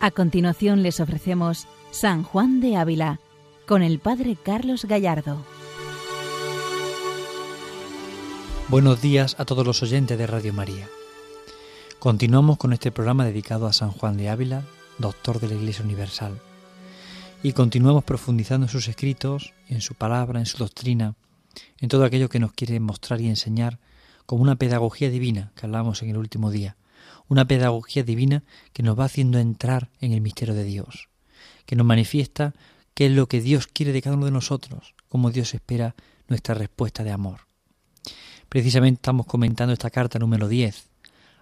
A continuación les ofrecemos San Juan de Ávila con el Padre Carlos Gallardo. Buenos días a todos los oyentes de Radio María. Continuamos con este programa dedicado a San Juan de Ávila, doctor de la Iglesia Universal. Y continuamos profundizando en sus escritos, en su palabra, en su doctrina, en todo aquello que nos quiere mostrar y enseñar como una pedagogía divina que hablamos en el último día una pedagogía divina que nos va haciendo entrar en el misterio de Dios, que nos manifiesta qué es lo que Dios quiere de cada uno de nosotros, cómo Dios espera nuestra respuesta de amor. Precisamente estamos comentando esta carta número 10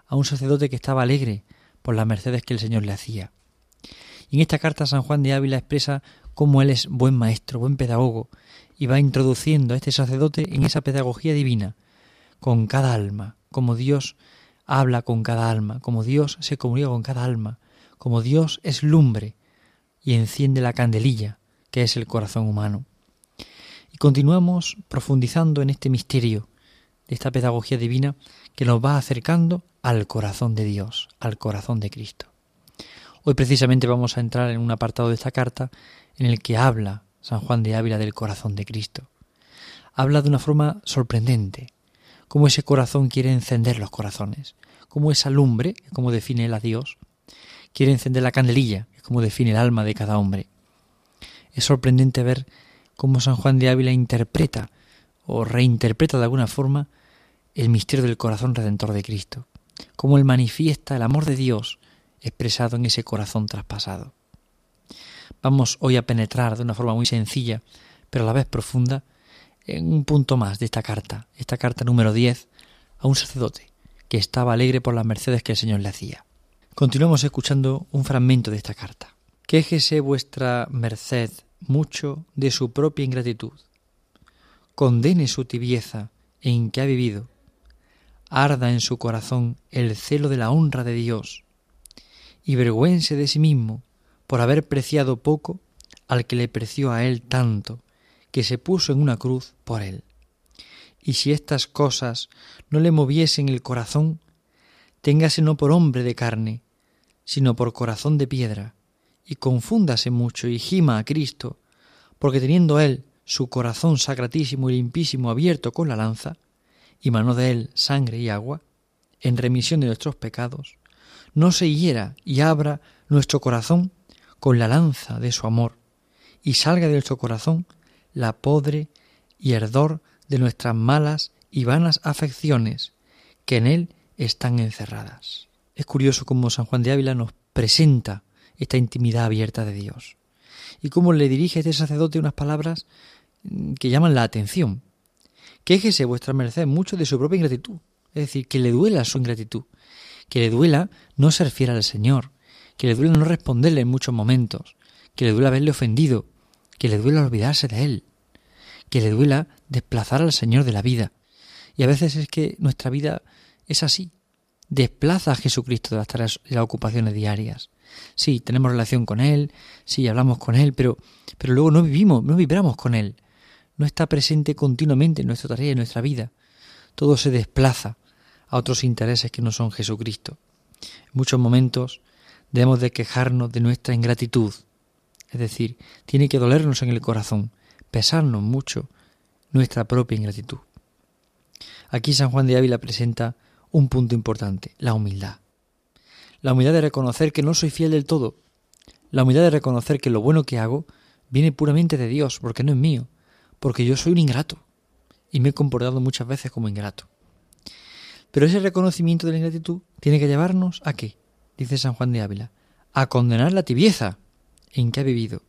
a un sacerdote que estaba alegre por las mercedes que el Señor le hacía. Y en esta carta San Juan de Ávila expresa cómo él es buen maestro, buen pedagogo, y va introduciendo a este sacerdote en esa pedagogía divina, con cada alma, como Dios habla con cada alma, como Dios se comunica con cada alma, como Dios es lumbre y enciende la candelilla, que es el corazón humano. Y continuamos profundizando en este misterio de esta pedagogía divina que nos va acercando al corazón de Dios, al corazón de Cristo. Hoy precisamente vamos a entrar en un apartado de esta carta en el que habla San Juan de Ávila del corazón de Cristo. Habla de una forma sorprendente, cómo ese corazón quiere encender los corazones, cómo esa lumbre, como define el a Dios, quiere encender la candelilla, como define el alma de cada hombre. Es sorprendente ver cómo San Juan de Ávila interpreta o reinterpreta de alguna forma el misterio del corazón redentor de Cristo, cómo él manifiesta el amor de Dios expresado en ese corazón traspasado. Vamos hoy a penetrar de una forma muy sencilla, pero a la vez profunda, en un punto más de esta carta, esta carta número 10, a un sacerdote que estaba alegre por las mercedes que el Señor le hacía. Continuamos escuchando un fragmento de esta carta. Quéjese vuestra merced mucho de su propia ingratitud. Condene su tibieza en que ha vivido. Arda en su corazón el celo de la honra de Dios. Y vergüence de sí mismo por haber preciado poco al que le preció a él tanto que se puso en una cruz por él. Y si estas cosas no le moviesen el corazón, téngase no por hombre de carne, sino por corazón de piedra, y confúndase mucho y gima a Cristo, porque teniendo él su corazón sacratísimo y limpísimo abierto con la lanza, y mano de él sangre y agua, en remisión de nuestros pecados, no se hiera y abra nuestro corazón con la lanza de su amor, y salga de nuestro corazón la podre y herdor de nuestras malas y vanas afecciones que en él están encerradas. Es curioso cómo San Juan de Ávila nos presenta esta intimidad abierta de Dios y cómo le dirige este sacerdote unas palabras mm, que llaman la atención. Quéjese vuestra merced mucho de su propia ingratitud, es decir, que le duela su ingratitud, que le duela no ser fiel al Señor, que le duela no responderle en muchos momentos, que le duela haberle ofendido, que le duela olvidarse de Él, que le duela desplazar al Señor de la vida. Y a veces es que nuestra vida es así, desplaza a Jesucristo de las tareas y las ocupaciones diarias. Sí, tenemos relación con Él, sí, hablamos con Él, pero, pero luego no vivimos, no vibramos con Él. No está presente continuamente en nuestra tarea y en nuestra vida. Todo se desplaza a otros intereses que no son Jesucristo. En muchos momentos debemos de quejarnos de nuestra ingratitud, es decir, tiene que dolernos en el corazón, pesarnos mucho nuestra propia ingratitud. Aquí San Juan de Ávila presenta un punto importante, la humildad. La humildad de reconocer que no soy fiel del todo. La humildad de reconocer que lo bueno que hago viene puramente de Dios, porque no es mío, porque yo soy un ingrato y me he comportado muchas veces como ingrato. Pero ese reconocimiento de la ingratitud tiene que llevarnos a qué? Dice San Juan de Ávila, a condenar la tibieza en que ha vivido.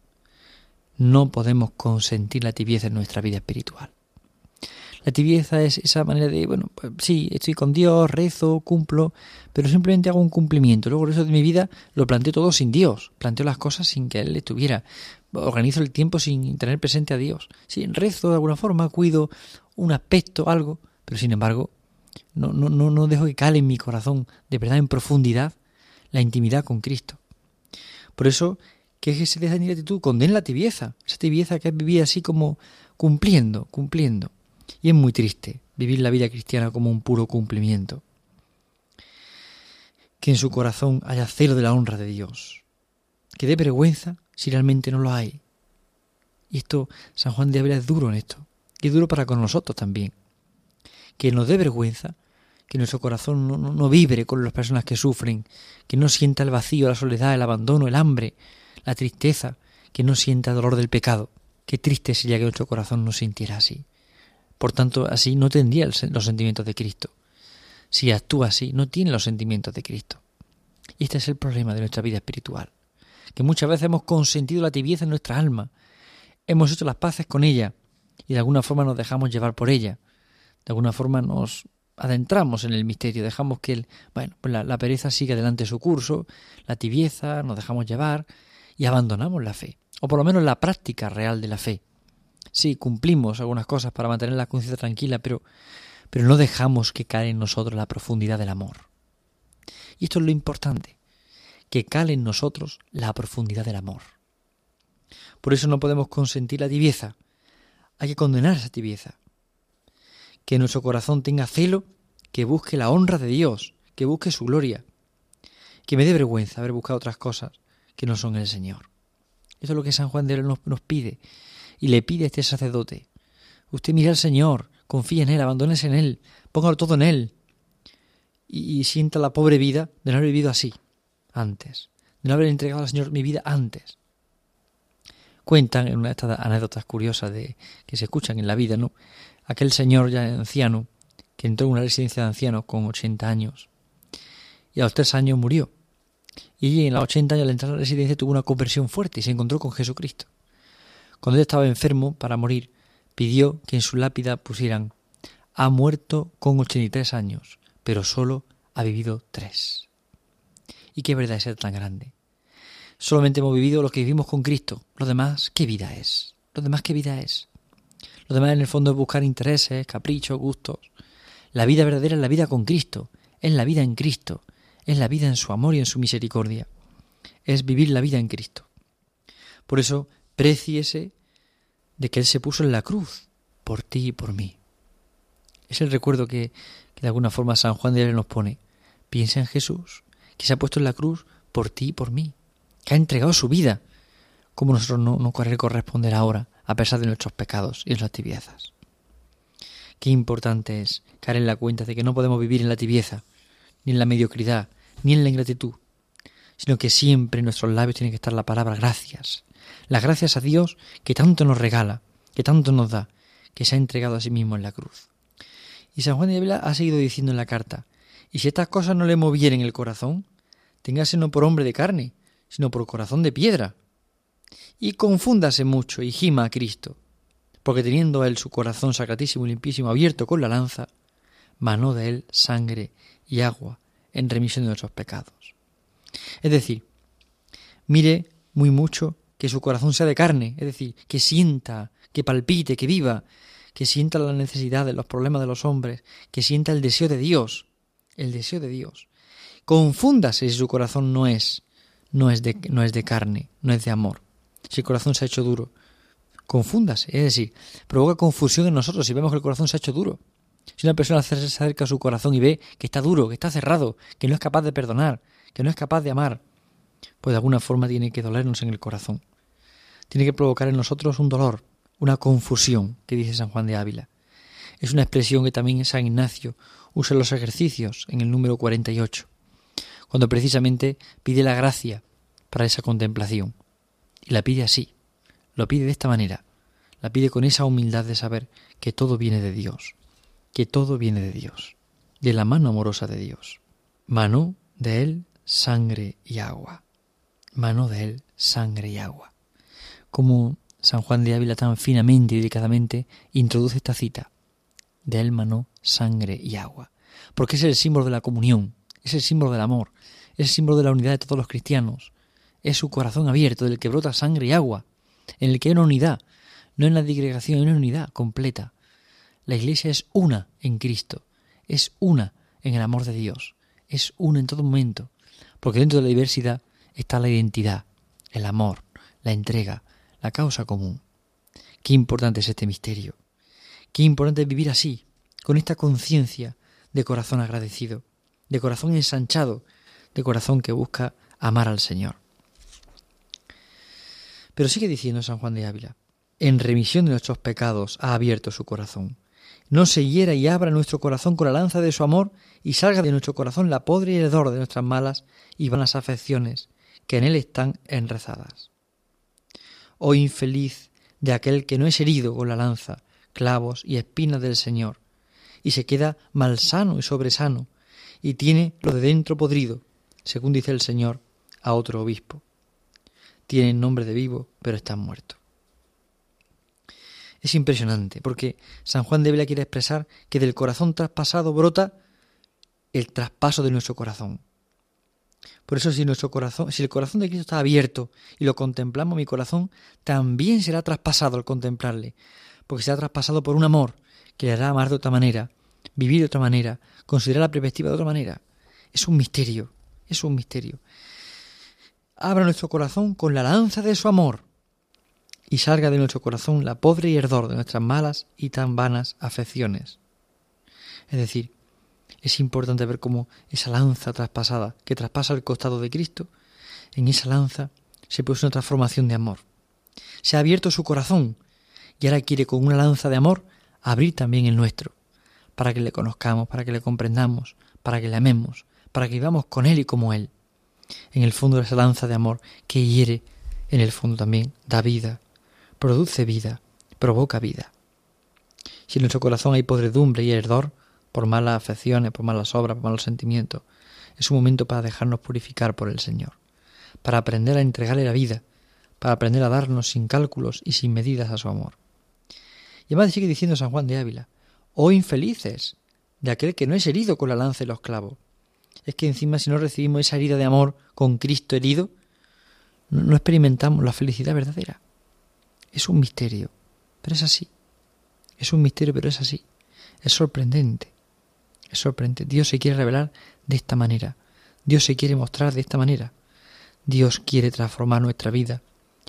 No podemos consentir la tibieza en nuestra vida espiritual. La tibieza es esa manera de, bueno, pues sí, estoy con Dios, rezo, cumplo, pero simplemente hago un cumplimiento. Luego el resto de mi vida lo planteo todo sin Dios, planteo las cosas sin que Él estuviera, organizo el tiempo sin tener presente a Dios. Sí, rezo de alguna forma, cuido un aspecto, algo, pero sin embargo, no, no, no, no dejo que cale en mi corazón, de verdad, en profundidad, la intimidad con Cristo. Por eso que es esa ingratitud, condena la tibieza, esa tibieza que vivía así como cumpliendo, cumpliendo. Y es muy triste vivir la vida cristiana como un puro cumplimiento. Que en su corazón haya celo de la honra de Dios, que dé vergüenza si realmente no lo hay. Y esto, San Juan de Ávila es duro en esto, y es duro para con nosotros también. Que nos dé vergüenza, que nuestro corazón no, no vibre con las personas que sufren, que no sienta el vacío, la soledad, el abandono, el hambre, la tristeza, que no sienta dolor del pecado. Qué triste sería que nuestro corazón no sintiera así. Por tanto, así no tendría los sentimientos de Cristo. Si actúa así, no tiene los sentimientos de Cristo. Y este es el problema de nuestra vida espiritual, que muchas veces hemos consentido la tibieza en nuestra alma, hemos hecho las paces con ella y de alguna forma nos dejamos llevar por ella, de alguna forma nos adentramos en el misterio, dejamos que el, bueno, pues la, pereza siga adelante su curso, la tibieza, nos dejamos llevar y abandonamos la fe, o por lo menos la práctica real de la fe. Sí, cumplimos algunas cosas para mantener la conciencia tranquila, pero, pero no dejamos que caiga en nosotros la profundidad del amor. Y esto es lo importante, que cale en nosotros la profundidad del amor. Por eso no podemos consentir la tibieza, hay que condenar esa tibieza. Que nuestro corazón tenga celo, que busque la honra de Dios, que busque su gloria, que me dé vergüenza haber buscado otras cosas que no son el Señor. Eso es lo que San Juan de Él nos, pide, y le pide a este sacerdote. Usted mire al Señor, confíe en Él, abandónese en Él, póngalo todo en Él, y, sienta la pobre vida de no haber vivido así antes, de no haber entregado al Señor mi vida antes. Cuentan en una de estas anécdotas curiosas de, que se escuchan en la vida, ¿no? Aquel señor ya anciano que entró en una residencia de ancianos con 80 años y a los tres años murió. Y en los 80 años al entrar a la residencia tuvo una conversión fuerte y se encontró con Jesucristo. Cuando él estaba enfermo para morir, pidió que en su lápida pusieran ha muerto con 83 años, pero solo ha vivido tres. ¿Y qué verdad es ser tan grande? Solamente hemos vivido lo que vivimos con Cristo. Lo demás, ¿qué vida es? Lo demás, ¿qué vida es? Lo demás en el fondo es buscar intereses, caprichos, gustos. La vida verdadera es la vida con Cristo, es la vida en Cristo, es la vida en su amor y en su misericordia. Es vivir la vida en Cristo. Por eso, preciese de que Él se puso en la cruz, por ti y por mí. Es el recuerdo que, de alguna forma San Juan de Ávila nos pone. Piensa en Jesús, que se ha puesto en la cruz por ti y por mí, que ha entregado su vida. ¿Cómo nosotros no, no corresponder ahora, a pesar de nuestros pecados y nuestras tibiezas? Qué importante es caer en la cuenta de que no podemos vivir en la tibieza, ni en la mediocridad, ni en la ingratitud, sino que siempre en nuestros labios tiene que estar la palabra gracias. Las gracias a Dios que tanto nos regala, que tanto nos da, que se ha entregado a sí mismo en la cruz. Y San Juan de Ávila ha seguido diciendo en la carta, y si estas cosas no le movieren el corazón, téngase no por hombre de carne, sino por corazón de piedra. Y confúndase mucho y gima a Cristo, porque teniendo él su corazón sacratísimo y limpísimo abierto con la lanza, manó de él sangre y agua en remisión de nuestros pecados. Es decir, mire muy mucho que su corazón sea de carne, es decir, que sienta, que palpite, que viva, que sienta la necesidad de los problemas de los hombres, que sienta el deseo de Dios, el deseo de Dios. Confúndase si su corazón no es, no es de, no es de carne, no es de amor. Si el corazón se ha hecho duro, confúndase, es decir, provoca confusión en nosotros si vemos que el corazón se ha hecho duro. Si una persona se acerca a su corazón y ve que está duro, que está cerrado, que no es capaz de perdonar, que no es capaz de amar, pues de alguna forma tiene que dolernos en el corazón. Tiene que provocar en nosotros un dolor, una confusión, que dice San Juan de Ávila. Es una expresión que también San Ignacio usa en los ejercicios, en el número 48, cuando precisamente pide la gracia para esa contemplación. Y la pide así, lo pide de esta manera, la pide con esa humildad de saber que todo viene de Dios, que todo viene de Dios, de la mano amorosa de Dios. Mano de Él, sangre y agua. Mano de Él, sangre y agua. Como San Juan de Ávila tan finamente y delicadamente introduce esta cita. De él manó sangre y agua. Porque es el símbolo de la comunión, es el símbolo del amor, es el símbolo de la unidad de todos los cristianos. Es su corazón abierto del que brota sangre y agua, en el que hay una unidad, no en la digregación, hay una unidad completa. La Iglesia es una en Cristo, es una en el amor de Dios, es una en todo momento, porque dentro de la diversidad está la identidad, el amor, la entrega, la causa común. Qué importante es este misterio. Qué importante es vivir así, con esta conciencia de corazón agradecido, de corazón ensanchado, de corazón que busca amar al Señor. Pero sigue diciendo San Juan de Ávila, en remisión de nuestros pecados ha abierto su corazón. No se hiera y abra nuestro corazón con la lanza de su amor y salga de nuestro corazón la podre y hedor de nuestras malas y vanas afecciones que en él están enrezadas. Oh infeliz de aquel que no es herido con la lanza, clavos y espinas del Señor, y se queda malsano y sobresano, y tiene lo de dentro podrido, según dice el Señor a otro obispo. Tiene nombre de vivo, pero está muerto. Es impresionante, porque San Juan de Vela quiere expresar que del corazón traspasado brota el traspaso de nuestro corazón. Por eso si nuestro corazón, si el corazón de Cristo está abierto y lo contemplamos, mi corazón también será traspasado al contemplarle, porque será traspasado por un amor que le hará amar de otra manera, vivir de otra manera, considerar la perspectiva de otra manera. Es un misterio, es un misterio. Abra nuestro corazón con la lanza de su amor y salga de nuestro corazón la podre y herdor de nuestras malas y tan vanas afecciones. Es decir, es importante ver cómo esa lanza traspasada, que traspasa el costado de Cristo, en esa lanza se produce una transformación de amor. Se ha abierto su corazón y ahora quiere con una lanza de amor abrir también el nuestro, para que le conozcamos, para que le comprendamos, para que le amemos, para que vivamos con Él y como Él. En el fondo de esa lanza de amor que hiere, en el fondo también da vida, produce vida, provoca vida. Si en nuestro corazón hay podredumbre y herdor, por malas afecciones, por malas obras, por malos sentimientos, es un momento para dejarnos purificar por el Señor, para aprender a entregarle la vida, para aprender a darnos sin cálculos y sin medidas a su amor. Y además sigue diciendo San Juan de Ávila, oh infelices de aquel que no es herido con la lanza y los clavos. Es que encima si no recibimos esa herida de amor con Cristo herido, no experimentamos la felicidad verdadera. Es un misterio, pero es así. Es un misterio, pero es así. Es sorprendente. Es sorprendente. Dios se quiere revelar de esta manera. Dios se quiere mostrar de esta manera. Dios quiere transformar nuestra vida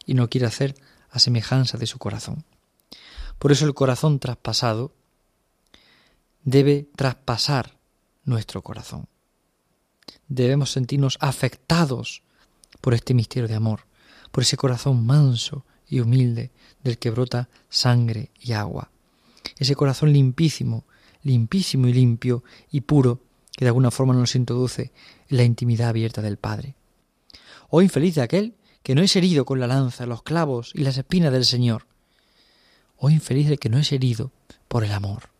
y no quiere hacer a semejanza de su corazón. Por eso el corazón traspasado debe traspasar nuestro corazón. Debemos sentirnos afectados por este misterio de amor, por ese corazón manso y humilde del que brota sangre y agua. Ese corazón limpísimo, limpísimo y limpio y puro que de alguna forma nos introduce en la intimidad abierta del Padre. Oh infeliz de aquel que no es herido con la lanza, los clavos y las espinas del Señor. Oh infeliz de que no es herido por el amor,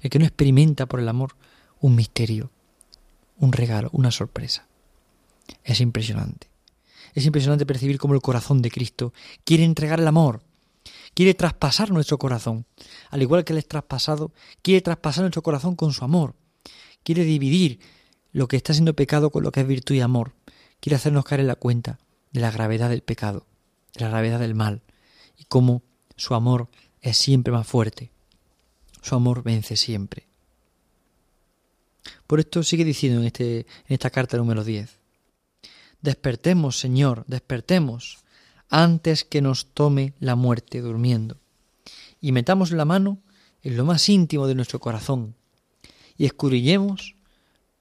el que no experimenta por el amor un misterio, un regalo, una sorpresa. Es impresionante. Es impresionante percibir cómo el corazón de Cristo quiere entregar el amor, quiere traspasar nuestro corazón. Al igual que Él es traspasado, quiere traspasar nuestro corazón con su amor. Quiere dividir lo que está siendo pecado con lo que es virtud y amor. Quiere hacernos caer en la cuenta de la gravedad del pecado, de la gravedad del mal, y cómo su amor es siempre más fuerte. Su amor vence siempre. Por esto sigue diciendo en, este, en esta carta número 10. Despertemos, Señor, despertemos, antes que nos tome la muerte durmiendo. Y metamos la mano en lo más íntimo de nuestro corazón y escurrillemos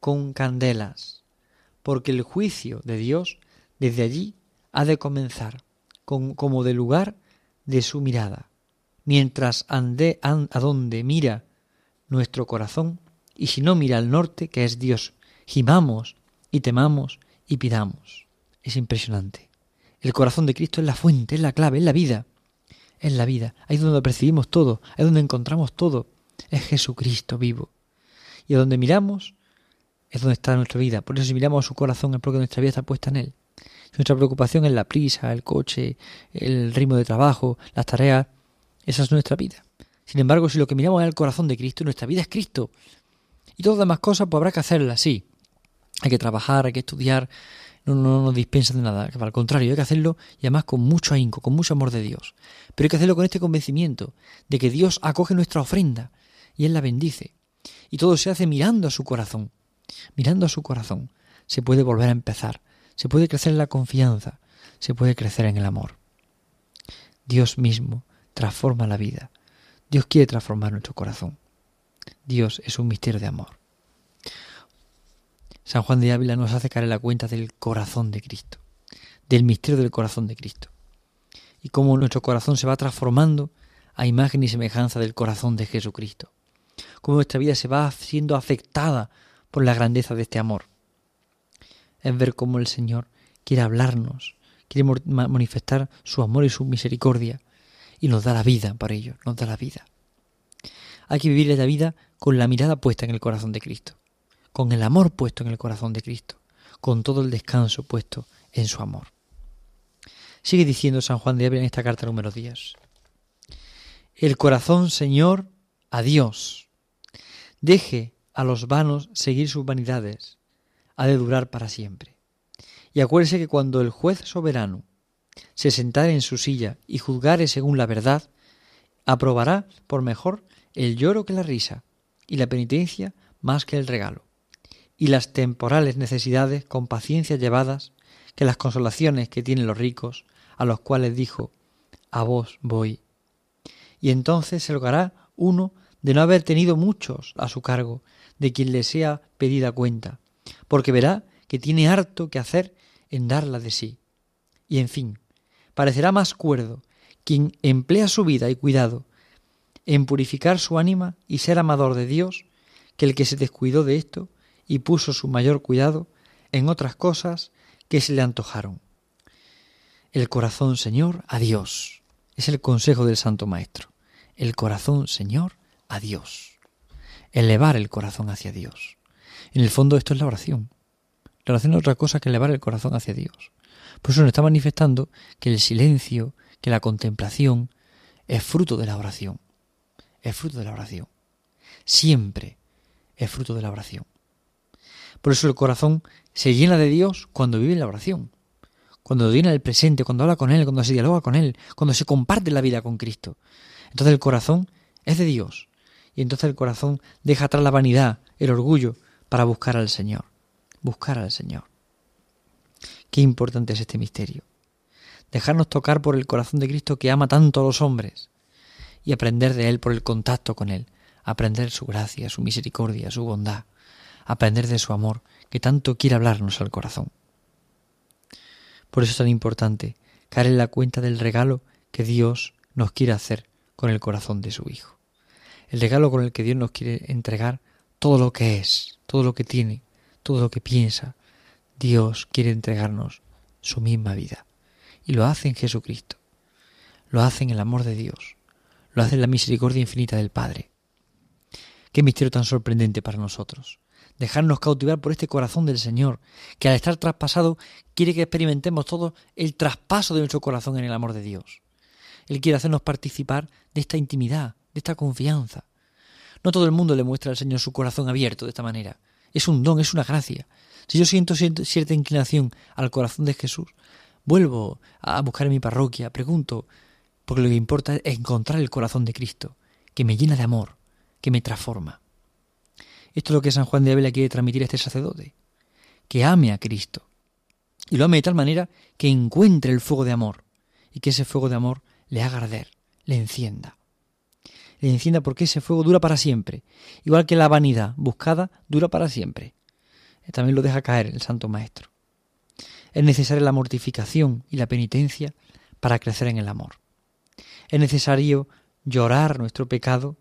con candelas, porque el juicio de Dios desde allí ha de comenzar, como de lugar de su mirada, mientras ande a donde mira nuestro corazón, y si no mira al norte, que es Dios, gimamos y temamos y pidamos. Es impresionante. El corazón de Cristo es la fuente, es la clave, es la vida. Es la vida. Ahí es donde percibimos todo, ahí es donde encontramos todo. Es Jesucristo vivo. Y a donde miramos es donde está nuestra vida. Por eso si miramos a su corazón es porque nuestra vida está puesta en él. Si nuestra preocupación es la prisa, el coche, el ritmo de trabajo, las tareas, esa es nuestra vida. Sin embargo, si lo que miramos es el corazón de Cristo, nuestra vida es Cristo. Y todas las demás cosas, pues habrá que hacerlas, sí. Hay que trabajar, hay que estudiar, no, no nos dispensa de nada. Al contrario, hay que hacerlo y además con mucho ahínco, con mucho amor de Dios. Pero hay que hacerlo con este convencimiento de que Dios acoge nuestra ofrenda y Él la bendice. Y todo se hace mirando a su corazón. Mirando a su corazón se puede volver a empezar, se puede crecer en la confianza, se puede crecer en el amor. Dios mismo transforma la vida. Dios quiere transformar nuestro corazón. Dios es un misterio de amor. San Juan de Ávila nos hace caer la cuenta del corazón de Cristo, del misterio del corazón de Cristo. y cómo nuestro corazón se va transformando a imagen y semejanza del corazón de Jesucristo. Cómo nuestra vida se va siendo afectada por la grandeza de este amor. Es ver cómo el Señor quiere hablarnos, quiere manifestar su amor y su misericordia y nos da la vida por ello, nos da la vida. Hay que vivir la vida con la mirada puesta en el corazón de Cristo, con el amor puesto en el corazón de Cristo, con todo el descanso puesto en su amor. Sigue diciendo San Juan de Ávila en esta carta número 10. El corazón, Señor, a Dios. Deje a los vanos seguir sus vanidades. Ha de durar para siempre. Y acuérdese que cuando el juez soberano se sentare en su silla y juzgare según la verdad, aprobará por mejor el lloro que la risa, y la penitencia más que el regalo, y las temporales necesidades con paciencia llevadas que las consolaciones que tienen los ricos, a los cuales dijo, a vos voy. Y entonces se logrará uno de no haber tenido muchos a su cargo, de quien le sea pedida cuenta, porque verá que tiene harto que hacer en darla de sí. Y en fin, parecerá más cuerdo quien emplea su vida y cuidado en purificar su ánima y ser amador de Dios que el que se descuidó de esto y puso su mayor cuidado en otras cosas que se le antojaron. El corazón, Señor, a Dios. Es el consejo del Santo Maestro. El corazón, Señor, a Dios. Elevar el corazón hacia Dios. En el fondo esto es la oración. La oración es otra cosa que elevar el corazón hacia Dios. Por eso nos está manifestando que el silencio, que la contemplación, es fruto de la oración. Es fruto de la oración. Siempre es fruto de la oración. Por eso el corazón se llena de Dios cuando vive en la oración. Cuando llena el presente, cuando habla con Él, cuando se dialoga con Él, cuando se comparte la vida con Cristo. Entonces el corazón es de Dios. Y entonces el corazón deja atrás la vanidad, el orgullo, para buscar al Señor. Buscar al Señor. Qué importante es este misterio. Dejarnos tocar por el corazón de Cristo que ama tanto a los hombres y aprender de Él por el contacto con Él, aprender su gracia, su misericordia, su bondad, aprender de su amor que tanto quiere hablarnos al corazón. Por eso es tan importante caer en la cuenta del regalo que Dios nos quiere hacer con el corazón de su Hijo. El regalo con el que Dios nos quiere entregar todo lo que es, todo lo que tiene, todo lo que piensa, Dios quiere entregarnos su misma vida. Y lo hace en Jesucristo. Lo hace en el amor de Dios. Lo hace la misericordia infinita del Padre. Qué misterio tan sorprendente para nosotros. Dejarnos cautivar por este corazón del Señor, que al estar traspasado quiere que experimentemos todo el traspaso de nuestro corazón en el amor de Dios. Él quiere hacernos participar de esta intimidad, de esta confianza. No todo el mundo le muestra al Señor su corazón abierto de esta manera. Es un don, es una gracia. Si yo siento cierta inclinación al corazón de Jesús, vuelvo a buscar en mi parroquia, pregunto, porque lo que importa es encontrar el corazón de Cristo, que me llena de amor, que me transforma. Esto es lo que San Juan de Ávila quiere transmitir a este sacerdote, que ame a Cristo, y lo ame de tal manera que encuentre el fuego de amor, y que ese fuego de amor le haga arder, le encienda. Le encienda porque ese fuego dura para siempre, igual que la vanidad buscada dura para siempre también lo deja caer el Santo Maestro. Es necesaria la mortificación y la penitencia para crecer en el amor. Es necesario llorar nuestro pecado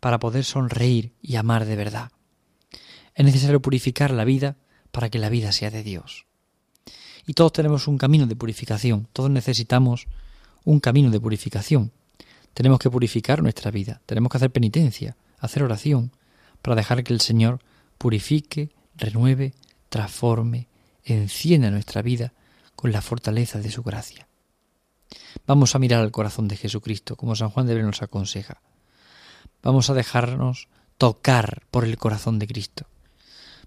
para poder sonreír y amar de verdad. Es necesario purificar la vida para que la vida sea de Dios. Y todos tenemos un camino de purificación, todos necesitamos un camino de purificación. Tenemos que purificar nuestra vida, tenemos que hacer penitencia, hacer oración, para dejar que el Señor purifique renueve, transforme, encienda nuestra vida con la fortaleza de su gracia. Vamos a mirar al corazón de Jesucristo, como San Juan de Bre nos aconseja. Vamos a dejarnos tocar por el corazón de Cristo.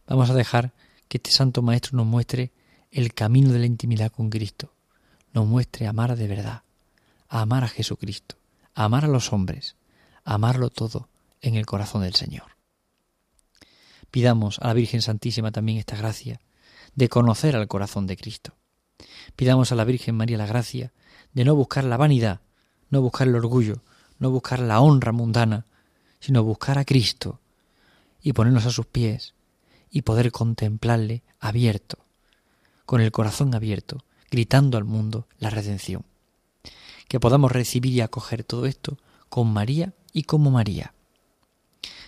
Vamos a dejar que este Santo Maestro nos muestre el camino de la intimidad con Cristo, nos muestre amar de verdad, amar a Jesucristo, amar a los hombres, amarlo todo en el corazón del Señor. Pidamos a la Virgen Santísima también esta gracia de conocer al corazón de Cristo. Pidamos a la Virgen María la gracia de no buscar la vanidad, no buscar el orgullo, no buscar la honra mundana, sino buscar a Cristo y ponernos a sus pies y poder contemplarle abierto, con el corazón abierto, gritando al mundo la redención. que podamos recibir y acoger todo esto con María y como María.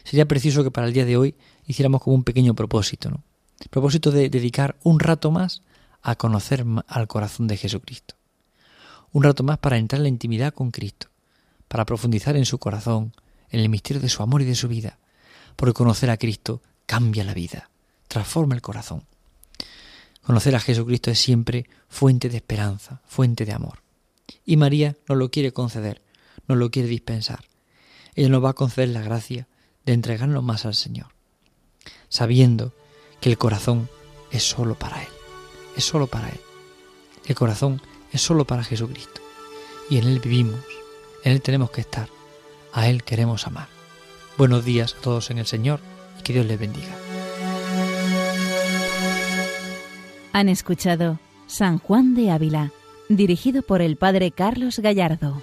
Sería preciso que para el día de hoy hiciéramos como un pequeño propósito, propósito de dedicar un rato más a conocer al corazón de Jesucristo. Un rato más para entrar en la intimidad con Cristo, para profundizar en su corazón, en el misterio de su amor y de su vida, porque conocer a Cristo cambia la vida, transforma el corazón. Conocer a Jesucristo es siempre fuente de esperanza, fuente de amor. Y María nos lo quiere conceder, nos lo quiere dispensar. Ella nos va a conceder la gracia de entregarnos más al Señor, sabiendo que el corazón es solo para Él, es solo para Él. El corazón es solo para Jesucristo. Y en Él vivimos, en Él tenemos que estar, a Él queremos amar. Buenos días a todos en el Señor y que Dios les bendiga. Han escuchado San Juan de Ávila, dirigido por el Padre Carlos Gallardo.